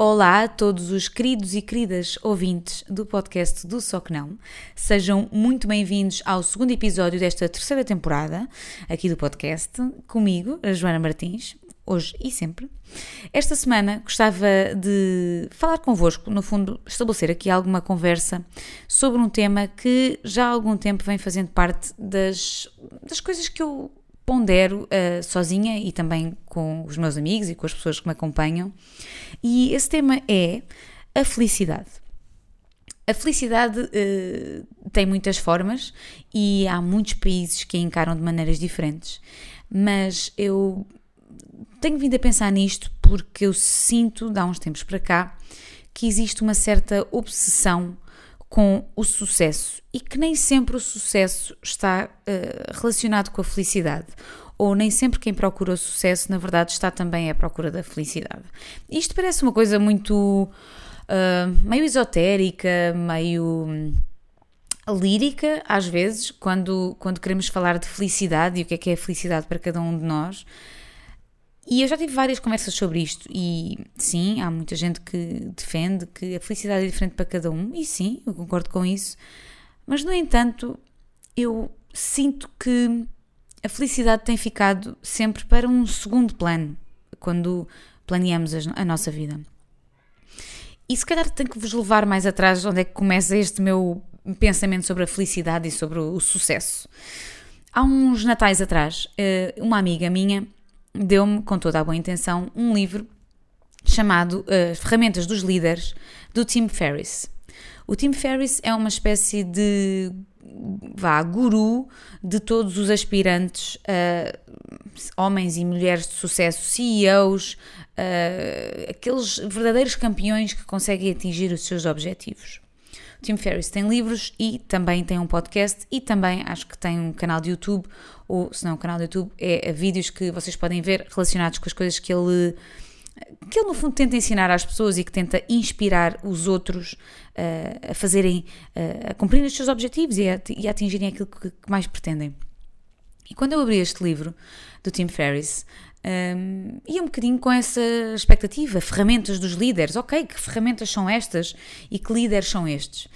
Olá a todos os queridos e queridas ouvintes do podcast do Só Que Não. Sejam muito bem-vindos ao segundo episódio desta terceira temporada aqui do podcast, comigo, a Joana Martins, hoje e sempre. Esta semana gostava de falar convosco, no fundo, estabelecer aqui alguma conversa sobre um tema que já há algum tempo vem fazendo parte das, das coisas que eu pondero uh, sozinha e também com os meus amigos e com as pessoas que me acompanham. E esse tema é a felicidade. A felicidade uh, tem muitas formas e há muitos países que a encaram de maneiras diferentes, mas eu tenho vindo a pensar nisto porque eu sinto, de há uns tempos para cá, que existe uma certa obsessão com o sucesso e que nem sempre o sucesso está uh, relacionado com a felicidade. Ou nem sempre quem procura o sucesso, na verdade, está também à procura da felicidade. Isto parece uma coisa muito. Uh, meio esotérica, meio hum, lírica, às vezes, quando, quando queremos falar de felicidade e o que é que é a felicidade para cada um de nós. E eu já tive várias conversas sobre isto, e sim, há muita gente que defende que a felicidade é diferente para cada um, e sim, eu concordo com isso, mas no entanto, eu sinto que a felicidade tem ficado sempre para um segundo plano quando planeamos a nossa vida. E se calhar tenho que vos levar mais atrás onde é que começa este meu pensamento sobre a felicidade e sobre o sucesso. Há uns natais atrás, eh, uma amiga minha deu-me, com toda a boa intenção, um livro chamado uh, Ferramentas dos Líderes, do Tim Ferriss. O Tim Ferriss é uma espécie de vá, guru de todos os aspirantes, uh, homens e mulheres de sucesso, CEOs, uh, aqueles verdadeiros campeões que conseguem atingir os seus objetivos. Tim Ferriss tem livros e também tem um podcast e também acho que tem um canal de YouTube, ou se não, um canal de YouTube é vídeos que vocês podem ver relacionados com as coisas que ele que ele no fundo tenta ensinar às pessoas e que tenta inspirar os outros uh, a fazerem, uh, a cumprir os seus objetivos e a, e a atingirem aquilo que, que, mais pretendem. E quando eu abri este livro do Tim Ferriss, um, ia um bocadinho com essa expectativa, ferramentas dos líderes, ok, que ferramentas são estas e que líderes são estes?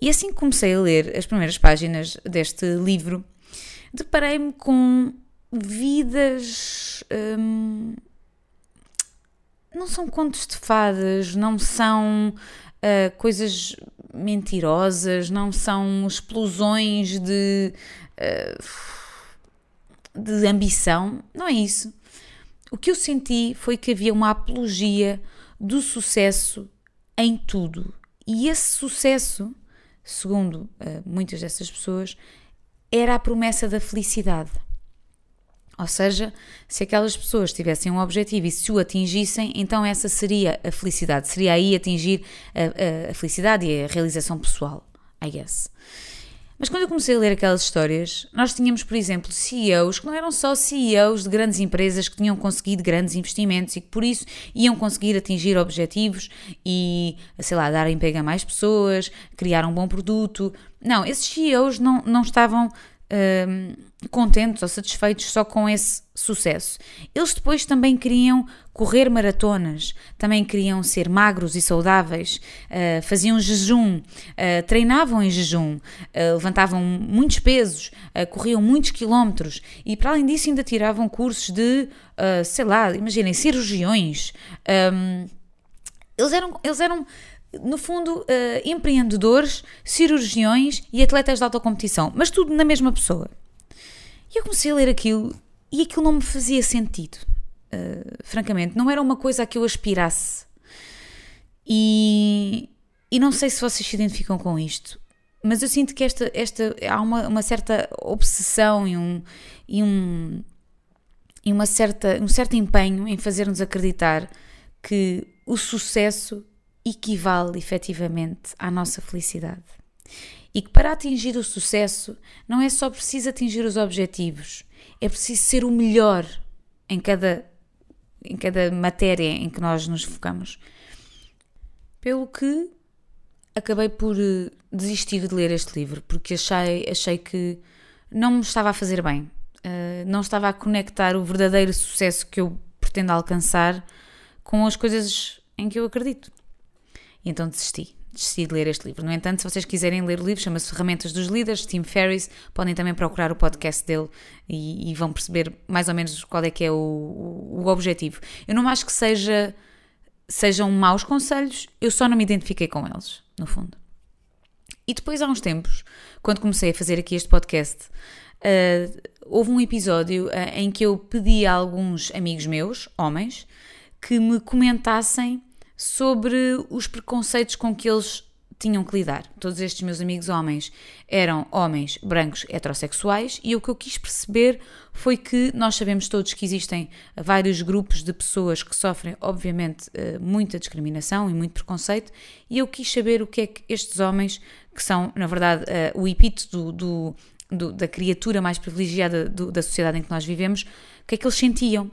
E assim que comecei a ler as primeiras páginas deste livro, deparei-me com vidas. Não são contos de fadas, não são uh, coisas mentirosas, não são explosões de, uh, de ambição, não é isso. O que eu senti foi que havia uma apologia do sucesso em tudo. E esse sucesso, segundo uh, muitas dessas pessoas, era a promessa da felicidade. Ou seja, se aquelas pessoas tivessem um objetivo e se o atingissem, então essa seria a felicidade. Seria aí atingir a, a, a felicidade e a realização pessoal, I guess. Mas quando eu comecei a ler aquelas histórias, nós tínhamos, por exemplo, CEOs que não eram só CEOs de grandes empresas que tinham conseguido grandes investimentos e que por isso iam conseguir atingir objetivos e, sei lá, dar emprego a mais pessoas, criar um bom produto. Não, esses CEOs não, não estavam um, contentes ou satisfeitos só com esse sucesso. Eles depois também queriam correr maratonas, também queriam ser magros e saudáveis, uh, faziam jejum, uh, treinavam em jejum, uh, levantavam muitos pesos, corriam muitos quilómetros e, para além disso, ainda tiravam cursos de, sei lá, imaginem, cirurgiões. Um, eles eram. Eles eram no fundo, uh, empreendedores, cirurgiões e atletas de alta competição, mas tudo na mesma pessoa. E eu comecei a ler aquilo e aquilo não me fazia sentido. Uh, francamente, não era uma coisa a que eu aspirasse. E, e não sei se vocês se identificam com isto, mas eu sinto que esta, esta há uma, uma certa obsessão e um, e um e uma certa, um certo empenho em fazer-nos acreditar que o sucesso equivale efetivamente à nossa felicidade. E que para atingir o sucesso não é só preciso atingir os objetivos, é preciso ser o melhor em cada, em cada matéria em que nós nos focamos. Pelo que acabei por eh, desistir de ler este livro, porque achei, achei que não me estava a fazer bem, uh, não estava a conectar o verdadeiro sucesso que eu pretendo alcançar com as coisas em que eu acredito. E então desisti. Desisti de ler este livro. No entanto, se vocês quiserem ler o livro, chama-se Ferramentas dos Líderes, Tim Ferriss, podem também procurar o podcast dele e, e, vão perceber mais ou menos qual é que é o, o, objetivo. Eu não acho que seja, sejam maus conselhos, eu só não me identifiquei com eles, no fundo. E depois, há uns tempos, quando comecei a fazer aqui este podcast, uh, houve um episódio uh, em que eu pedi a alguns amigos meus, homens, que me comentassem sobre os preconceitos com que eles tinham que lidar. Todos estes meus amigos homens eram homens brancos heterossexuais e o que eu quis perceber foi que nós sabemos todos que existem vários grupos de pessoas que sofrem, obviamente, eh, muita discriminação e muito preconceito, e eu quis saber o que é que estes homens, que são, na verdade, eh, o epíteto do, do, do, da criatura mais privilegiada da sociedade em que nós vivemos, o que é que eles sentiam.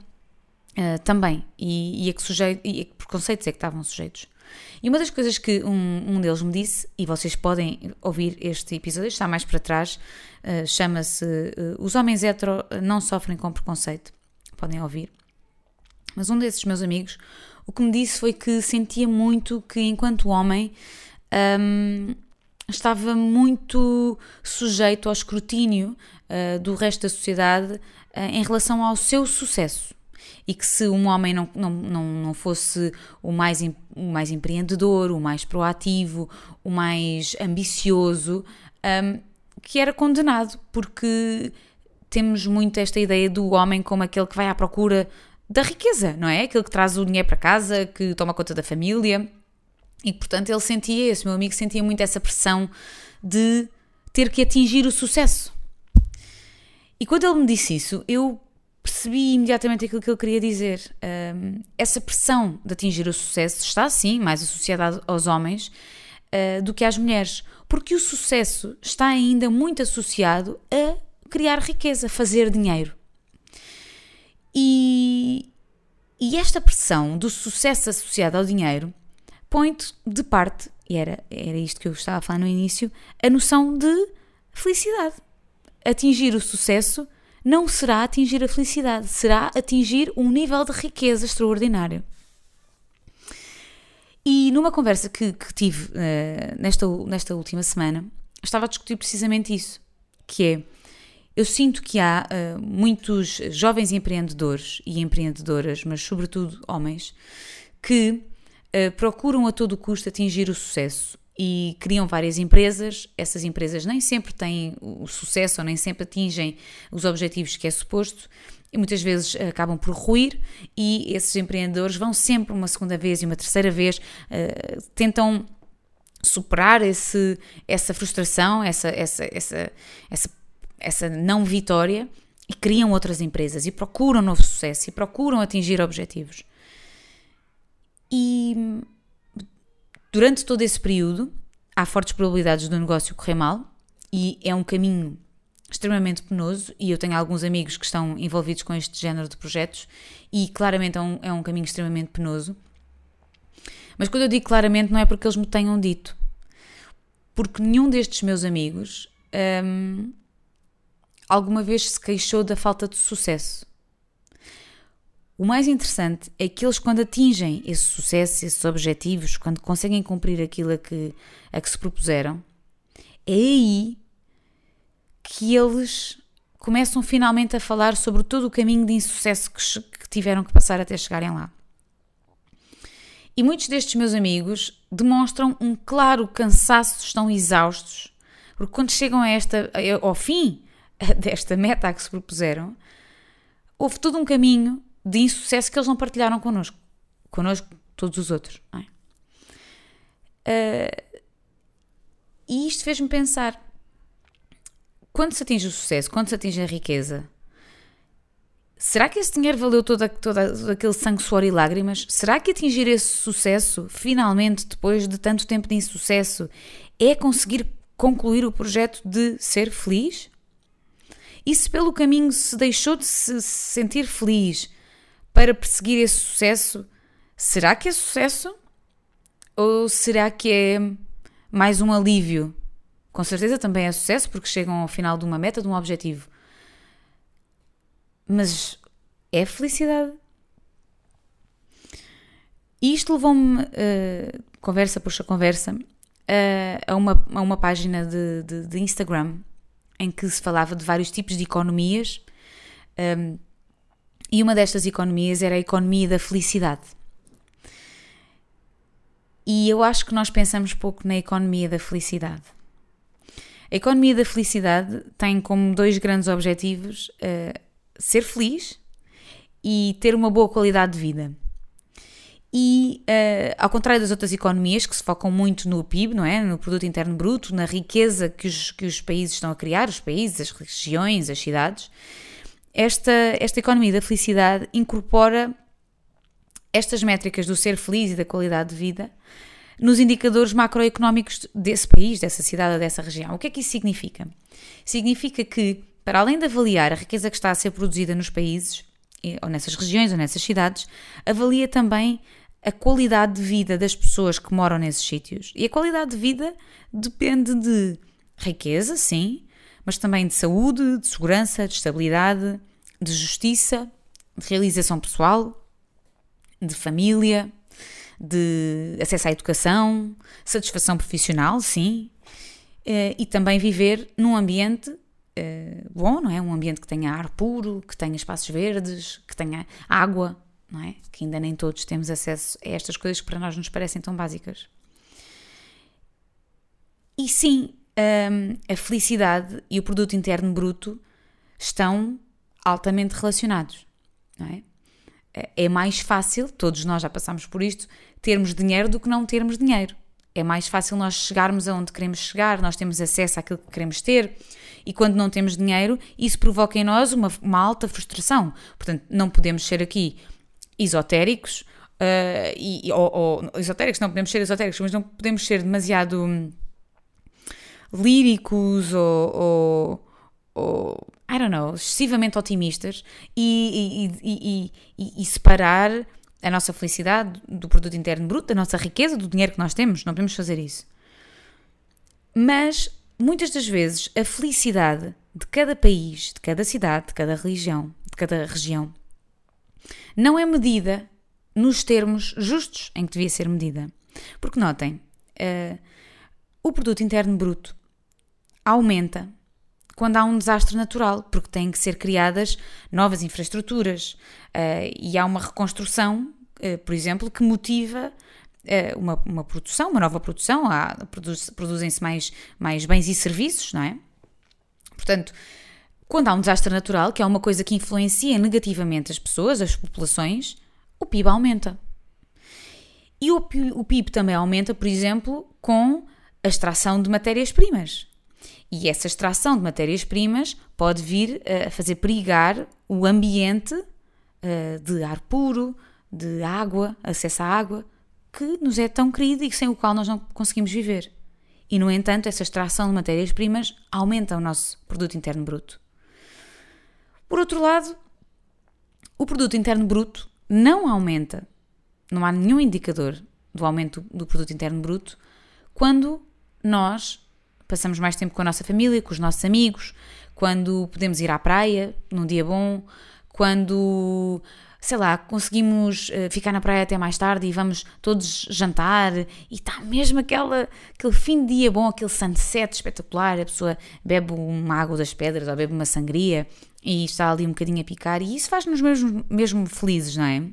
Uh, também, e, e, a que sujeito, e a que preconceitos é que estavam sujeitos. E uma das coisas que um, um deles me disse, e vocês podem ouvir este episódio, está mais para trás, uh, chama-se uh, Os Homens Hetero Não Sofrem com Preconceito. Podem ouvir. Mas um desses meus amigos, o que me disse foi que sentia muito que, enquanto homem, um, estava muito sujeito ao escrutínio do resto da sociedade em relação ao seu sucesso e que se um homem não, não, não, não fosse o mais, o mais empreendedor, o mais proativo, o mais ambicioso, um, que era condenado, porque temos muito esta ideia do homem como aquele que vai à procura da riqueza, não é? Aquele que traz o dinheiro para casa, que toma conta da família. E portanto ele sentia, esse meu amigo sentia muito essa pressão de ter que atingir o sucesso. E quando ele me disse isso, eu percebi imediatamente aquilo que ele queria dizer. Um, essa pressão de atingir o sucesso está, sim, mais associada aos homens uh, do que às mulheres, porque o sucesso está ainda muito associado a criar riqueza, fazer dinheiro. E, e esta pressão do sucesso associado ao dinheiro põe-te de parte, e era, era isto que eu estava a falar no início, a noção de felicidade. Atingir o sucesso não será atingir a felicidade, será atingir um nível de riqueza extraordinário. E numa conversa que, que tive uh, nesta, nesta última semana, estava a discutir precisamente isso, que é, eu sinto que há uh, muitos jovens empreendedores e empreendedoras, mas sobretudo homens, que uh, procuram a todo custo atingir o sucesso e criam várias empresas. Essas empresas nem sempre têm o sucesso ou nem sempre atingem os objetivos que é suposto e muitas vezes acabam por ruir e esses empreendedores vão sempre uma segunda vez e uma terceira vez uh, tentam superar esse, essa frustração, essa, essa, essa, essa, essa não vitória e criam outras empresas e procuram novo sucesso e procuram atingir objetivos. E Durante todo esse período, há fortes probabilidades do negócio correr mal e é um caminho extremamente penoso e eu tenho alguns amigos que estão envolvidos com este género de projetos e claramente é um, é um caminho extremamente penoso. Mas quando eu digo claramente não é porque eles me tenham dito, porque nenhum destes meus amigos hum, alguma vez se queixou da falta de sucesso. O mais interessante é que eles, quando atingem esse sucesso, esses objetivos, quando conseguem cumprir aquilo a que, a que se propuseram, é aí que eles começam finalmente a falar sobre todo o caminho de insucesso que, que tiveram que passar até chegarem lá. E muitos destes meus amigos demonstram um claro cansaço, estão exaustos, porque quando chegam a esta, ao fim desta meta a que se propuseram, houve todo um caminho de insucesso que eles não partilharam connosco. Connosco, todos os outros. É? Uh, e isto fez-me pensar: quando se atinge o sucesso, quando se atinge a riqueza, será que esse dinheiro valeu todo, todo, todo aquele sangue, suor e lágrimas? Será que atingir esse sucesso, finalmente, depois de tanto tempo de insucesso, é conseguir concluir o projeto de ser feliz? E se pelo caminho se deixou de se sentir feliz, para perseguir esse sucesso, será que é sucesso? Ou será que é mais um alívio? Com certeza também é sucesso porque chegam ao final de uma meta, de um objetivo. Mas é felicidade? E isto levou-me, uh, conversa puxa conversa, uh, a, uma, a uma página de, de, de, Instagram em que se falava de vários tipos de economias um, e uma destas economias era a economia da felicidade. E eu acho que nós pensamos pouco na economia da felicidade. A economia da felicidade tem como dois grandes objetivos uh, ser feliz e ter uma boa qualidade de vida. E, uh, ao contrário das outras economias que se focam muito no PIB, não é? no produto interno bruto, na riqueza que os, que os países estão a criar, os países, as regiões, as cidades, esta, esta economia da felicidade incorpora estas métricas do ser feliz e da qualidade de vida nos indicadores macroeconómicos desse país, dessa cidade ou dessa região. O que é que isso significa? Significa que, para além de avaliar a riqueza que está a ser produzida nos países, ou nessas regiões ou nessas cidades, avalia também a qualidade de vida das pessoas que moram nesses sítios. E a qualidade de vida depende de riqueza, sim, mas também de saúde, de segurança, de estabilidade, de justiça, de realização pessoal, de família, de acesso à educação, satisfação profissional, sim, eh, e também viver num ambiente eh, bom, não é? Um ambiente que tenha ar puro, que tenha espaços verdes, que tenha água, não é? Que ainda nem todos temos acesso a estas coisas que para nós nos parecem tão básicas. E sim, ehm, a felicidade e o produto interno bruto estão altamente relacionados, não é? É mais fácil, todos nós já passamos por isto, termos dinheiro do que não termos dinheiro. É mais fácil nós chegarmos aonde queremos chegar, nós temos acesso àquilo que queremos ter, e quando não temos dinheiro, isso provoca em nós uma, uma alta frustração. Portanto, não podemos ser aqui esotéricos, uh, e, ou, ou, esotéricos, não podemos ser esotéricos, mas não podemos ser demasiado hum, líricos ou, ou, ou, I don't know, excessivamente otimistas e, e, e, e, separar a nossa felicidade do produto interno bruto, da nossa riqueza, do dinheiro que nós temos. Não podemos fazer isso. Mas muitas das vezes a felicidade de cada país, de cada cidade, de cada religião, de cada região, não é medida nos termos justos em que devia ser medida. Porque notem, uh, o produto interno bruto aumenta quando há um desastre natural, porque têm que ser criadas novas infraestruturas uh, e há uma reconstrução, uh, por exemplo, que motiva é uma, uma produção, uma nova produção, produz, produzem-se mais, mais bens e serviços, não é? Portanto, quando há um desastre natural, que é uma coisa que influencia negativamente as pessoas, as populações, o PIB aumenta. E o PIB também aumenta, por exemplo, com a extração de matérias-primas. E essa extração de matérias-primas pode vir a fazer perigar o ambiente uh, de ar puro, de água, acesso à água, que nos é tão querido e sem o qual nós não conseguimos viver. E, no entanto, essa extração de matérias-primas aumenta o nosso produto interno bruto. Por outro lado, o produto interno bruto não aumenta, não há nenhum indicador do aumento do produto interno bruto quando nós passamos mais tempo com a nossa família, com os nossos amigos, quando podemos ir à praia num dia bom, quando sei lá, conseguimos uh, ficar na praia até mais tarde e vamos todos jantar e está mesmo aquela, aquele fim de dia bom, aquele sunset espetacular, a pessoa bebe uma água das pedras ou bebe uma sangria e está ali um bocadinho a picar e isso faz-nos mesmo, mesmo felizes, não é?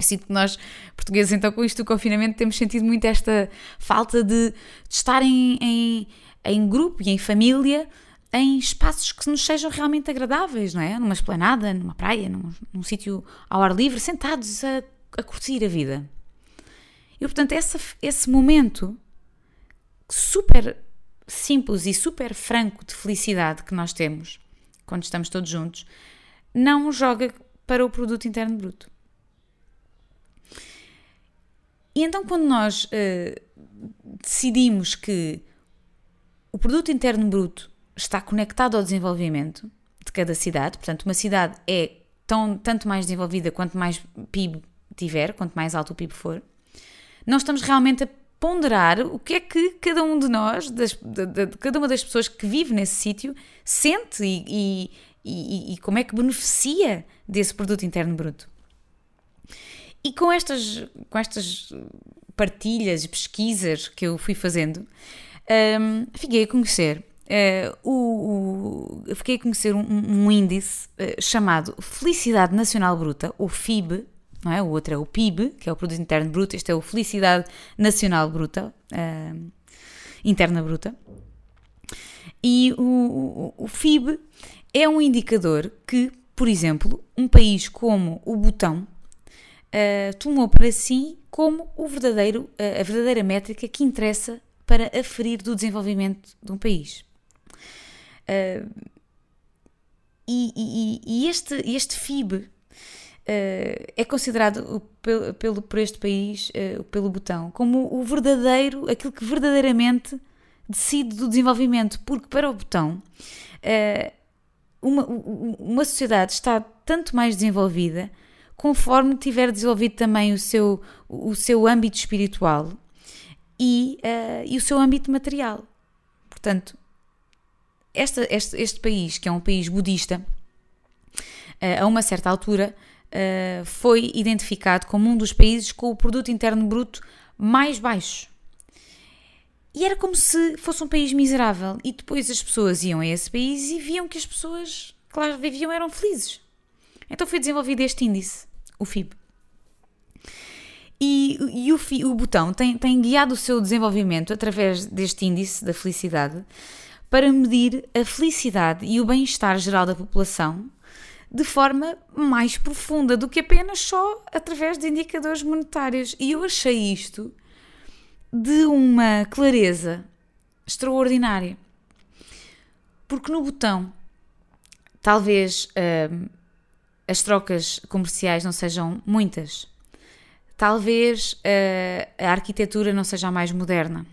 Sinto que nós, portugueses, então com isto do confinamento temos sentido muito esta falta de, de estar em, em, em grupo e em família em espaços que nos sejam realmente agradáveis, não é? Numa esplanada, numa praia, num, num sítio ao ar livre, sentados a, a curtir a vida. E portanto, essa, esse momento super simples e super franco de felicidade que nós temos quando estamos todos juntos, não joga para o produto interno bruto. E então, quando nós uh, decidimos que o produto interno bruto está conectado ao desenvolvimento de cada cidade. Portanto, uma cidade é tão, tanto mais desenvolvida quanto mais PIB tiver, quanto mais alto o PIB for. Nós estamos realmente a ponderar o que é que cada um de nós, das, de, de, de cada uma das pessoas que vive nesse sítio, sente e, e, e, e como é que beneficia desse produto interno bruto. E com estas, com estas partilhas, pesquisas que eu fui fazendo, um, fiquei a conhecer. Uh, o, o, fiquei a conhecer um, um índice uh, chamado Felicidade Nacional Bruta, o FIB, não é? O outro é o PIB, que é o Produto Interno Bruto, este é o Felicidade Nacional Bruta, uh, Interna Bruta. E o, o, o FIB é um indicador que, por exemplo, um país como o Butão uh, tomou para si como o verdadeiro, uh, a verdadeira métrica que interessa para aferir do desenvolvimento de um país. Uh, e, e, e, este, este FIB é considerado pelo, pelo, por este país, pelo Butão, como o verdadeiro, aquilo que verdadeiramente decide do desenvolvimento, porque para o Botão uma, uma sociedade está tanto mais desenvolvida conforme tiver desenvolvido também o seu, o seu âmbito espiritual e, uh, e o seu âmbito material. Portanto, esta, este, este país, que é um país budista, uh, a uma certa altura foi identificado como um dos países com o produto interno bruto mais baixo. E era como se fosse um país miserável. E depois as pessoas iam a esse país e viam que as pessoas que lá viviam eram felizes. Então foi desenvolvido este índice, o FIB. E, e o, FI, o botão tem, tem guiado o seu desenvolvimento através deste índice da felicidade para medir a felicidade e o bem-estar geral da população de forma mais profunda do que apenas só através de indicadores monetários. E eu achei isto de uma clareza extraordinária. Porque no botão, talvez uh, as trocas comerciais não sejam muitas, talvez uh, a arquitetura não seja mais moderna,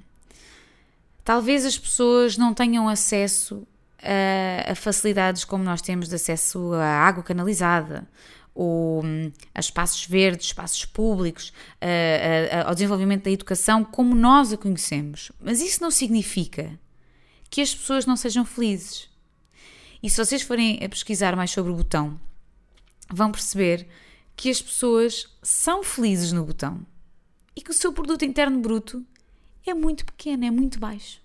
talvez as pessoas não tenham acesso a, a facilidades como nós temos de acesso à água canalizada ou hum, a espaços verdes, espaços públicos, a, ao desenvolvimento da educação como nós a conhecemos. Mas isso não significa que as pessoas não sejam felizes. E se vocês forem a pesquisar mais sobre o botão, vão perceber que as pessoas são felizes no botão e que o seu produto interno bruto é muito pequeno, é muito baixo.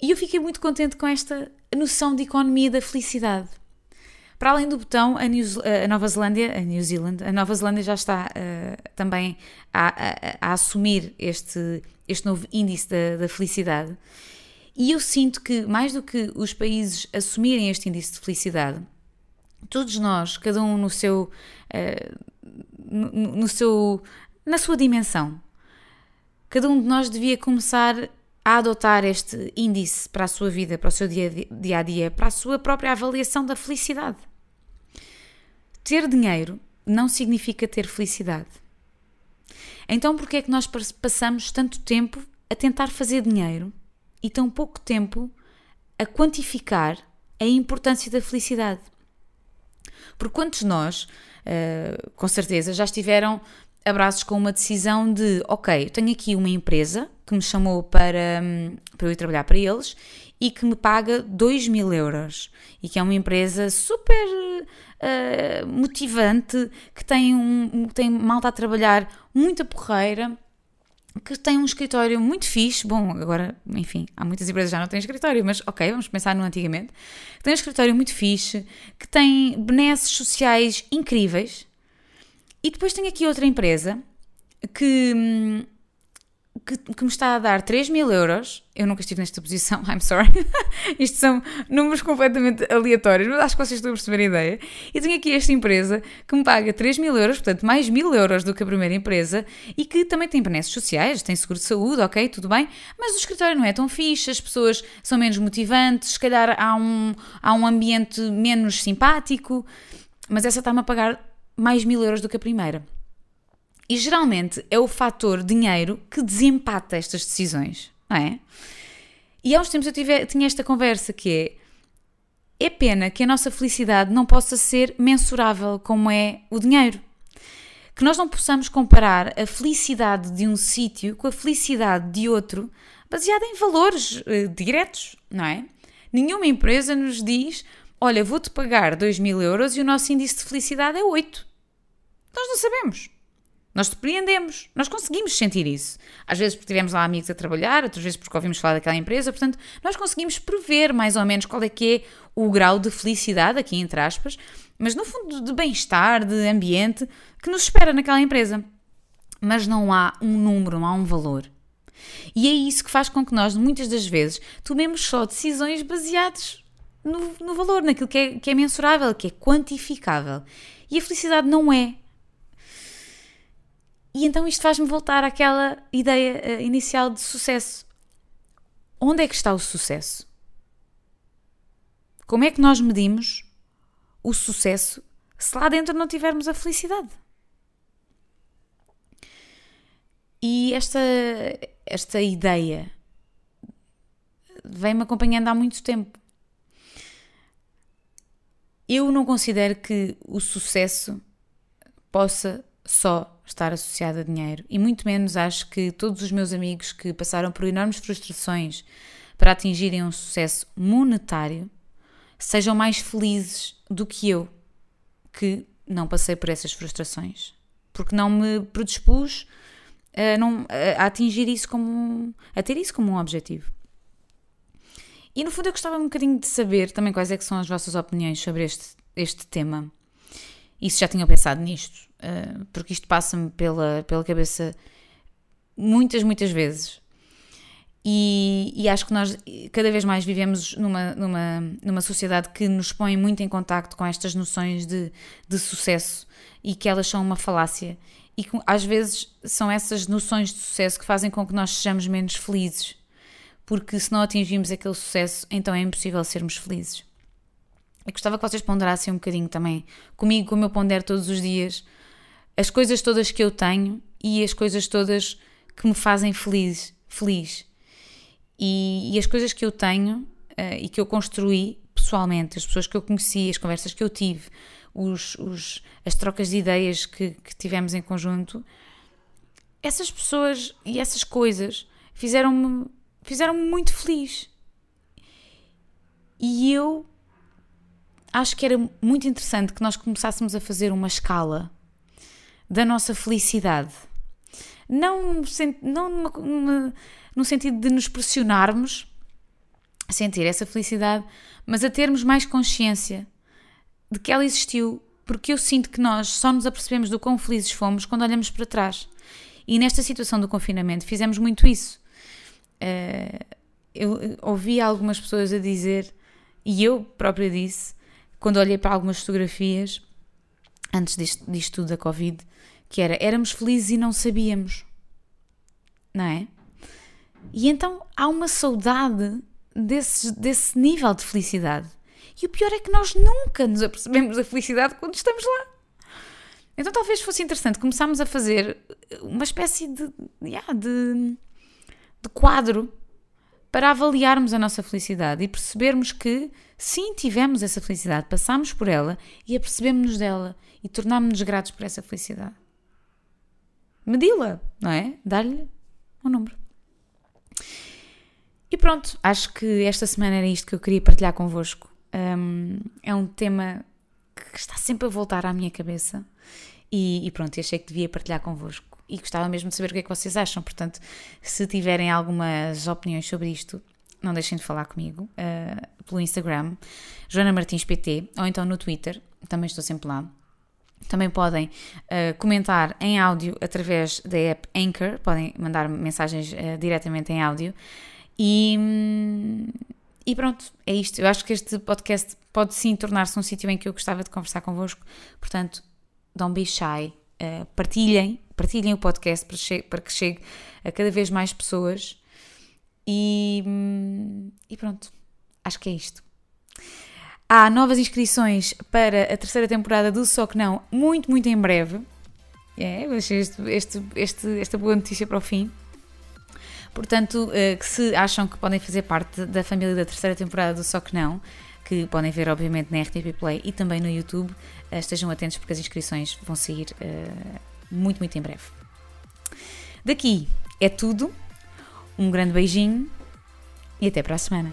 E eu fiquei muito contente com esta noção de economia da felicidade. Para além do botão, a, New, a, Nova Zelândia, a New Zealand, a Nova Zelândia já está uh, também a, a, a, assumir este, este novo índice da, da, felicidade. E eu sinto que, mais do que os países assumirem este índice de felicidade, todos nós, cada um no seu, uh, no, no seu, na sua dimensão, cada um de nós devia começar a adotar este índice para a sua vida, para o seu dia, dia a dia, para a sua própria avaliação da felicidade. Ter dinheiro não significa ter felicidade. Então, por que é que nós passamos tanto tempo a tentar fazer dinheiro e tão pouco tempo a quantificar a importância da felicidade? Por quantos nós, uh, com certeza, já estiveram abraços com uma decisão de: ok, tenho aqui uma empresa que me chamou para, hum, para eu ir trabalhar para eles e que me paga 2 mil euros e que é uma empresa super uh, motivante, que tem, um, tem malta a trabalhar muita porreira, que tem um escritório muito fixe. Bom, agora, enfim, há muitas empresas que já não têm escritório, mas ok, vamos pensar no antigamente. Tem um escritório muito fixe, que tem benesses sociais incríveis. E depois tem aqui outra empresa que hum, que, que, me está a dar 3 mil euros, eu nunca estive nesta posição, I'm sorry, isto são números completamente aleatórios, mas acho que vocês estão a perceber a ideia. E tenho aqui esta empresa que me paga 3 mil euros, portanto mais mil euros do que a primeira empresa, e que também tem benesses sociais, tem seguro de saúde, ok, tudo bem, mas o escritório não é tão fixe, as pessoas são menos motivantes, se calhar há um, há um ambiente menos simpático, mas essa está-me a pagar mais mil euros do que a primeira. E geralmente é o fator dinheiro que desempata estas decisões, não é? E há uns tempos eu tive, tinha esta conversa que é é pena que a nossa felicidade não possa ser mensurável como é o dinheiro. Que nós não possamos comparar a felicidade de um sítio com a felicidade de outro baseada em valores uh, diretos, não é? Nenhuma empresa nos diz: olha, vou-te pagar 2 mil euros e o nosso índice de felicidade é 8. Nós não sabemos. Nós depreendemos, nós conseguimos sentir isso. Às vezes porque tivemos lá amigos a trabalhar, outras vezes porque ouvimos falar daquela empresa, portanto, nós conseguimos prever mais ou menos qual é que é o grau de felicidade, aqui entre aspas, mas no fundo de bem-estar, de ambiente, que nos espera naquela empresa. Mas não há um número, não há um valor. E é isso que faz com que nós, muitas das vezes, tomemos só decisões baseadas no, no valor, naquilo que é, que é mensurável, que é quantificável. E a felicidade não é. E então isto faz-me voltar àquela ideia uh, inicial de sucesso. Onde é que está o sucesso? Como é que nós medimos o sucesso se lá dentro não tivermos a felicidade? E esta, esta ideia vem-me acompanhando há muito tempo. Eu não considero que o sucesso possa só estar associado a dinheiro. E muito menos acho que todos os meus amigos que passaram por enormes frustrações para atingirem um sucesso monetário sejam mais felizes do que eu, que não passei por essas frustrações. Porque não me predispus a, não, a atingir isso como. a ter isso como um objetivo. E no fundo eu gostava um bocadinho de saber também quais é que são as vossas opiniões sobre este, este tema. E se já tinham pensado nisto, uh, porque isto passa-me pela, pela cabeça muitas, muitas vezes. E, e, acho que nós cada vez mais vivemos numa, numa, numa sociedade que nos põe muito em contacto com estas noções de, de sucesso e que elas são uma falácia. E que, às vezes são essas noções de sucesso que fazem com que nós sejamos menos felizes. Porque se não atingimos aquele sucesso, então é impossível sermos felizes. Eu gostava que vocês ponderassem um bocadinho também comigo, como eu pondero todos os dias, as coisas todas que eu tenho e as coisas todas que me fazem feliz. feliz. E, e as coisas que eu tenho uh, e que eu construí pessoalmente, as pessoas que eu conheci, as conversas que eu tive, os, os, as trocas de ideias que, que tivemos em conjunto, essas pessoas e essas coisas fizeram-me fizeram muito feliz. E eu acho que era muito interessante que nós começássemos a fazer uma escala da nossa felicidade. Não, não numa, numa, no sentido de nos pressionarmos a sentir essa felicidade, mas a termos mais consciência de que ela existiu, porque eu sinto que nós só nos apercebemos do quão felizes fomos quando olhamos para trás. E nesta situação do confinamento fizemos muito isso. Uh, eu ouvi algumas pessoas a dizer, e eu própria disse, quando olhei para algumas fotografias, antes disto, disto tudo da Covid, que era éramos felizes e não sabíamos. Não é? E então há uma saudade desse, desse nível de felicidade. E o pior é que nós nunca nos apercebemos da felicidade quando estamos lá. Então talvez fosse interessante começarmos a fazer uma espécie de, yeah, de, de quadro para avaliarmos a nossa felicidade e percebermos que sim, tivemos essa felicidade, passámos por ela e apercebemos-nos dela e tornámos-nos gratos por essa felicidade. Medi-la, não é? Dar-lhe um número. E pronto, acho que esta semana era isto que eu queria partilhar convosco. Um, é um tema que está sempre a voltar à minha cabeça e, e pronto, achei que devia partilhar convosco e gostava mesmo de saber o que é que vocês acham. Portanto, se tiverem algumas opiniões sobre isto, não deixem de falar comigo uh, pelo Instagram, Joana Martins PT, ou então no Twitter, também estou sempre lá. Também podem uh, comentar em áudio através da app Anchor, podem mandar mensagens uh, diretamente em áudio. E, e pronto, é isto. Eu acho que este podcast pode sim tornar-se um sítio em que eu gostava de conversar convosco. Portanto, don't be shy, uh, partilhem partilhem o podcast para, para que chegue a cada vez mais pessoas. E, e pronto, acho que é isto. Há novas inscrições para a terceira temporada do Só Que Não, muito, muito em breve. É, este, este, este, esta boa notícia para o fim. Portanto, eh, que se acham que podem fazer parte da família da terceira temporada do Só Que Não, que podem ver obviamente na RTP Play e também no YouTube, eh, estejam atentos porque as inscrições vão sair uh, muito, muito em breve. Daqui é tudo. Um grande beijinho e até para a semana.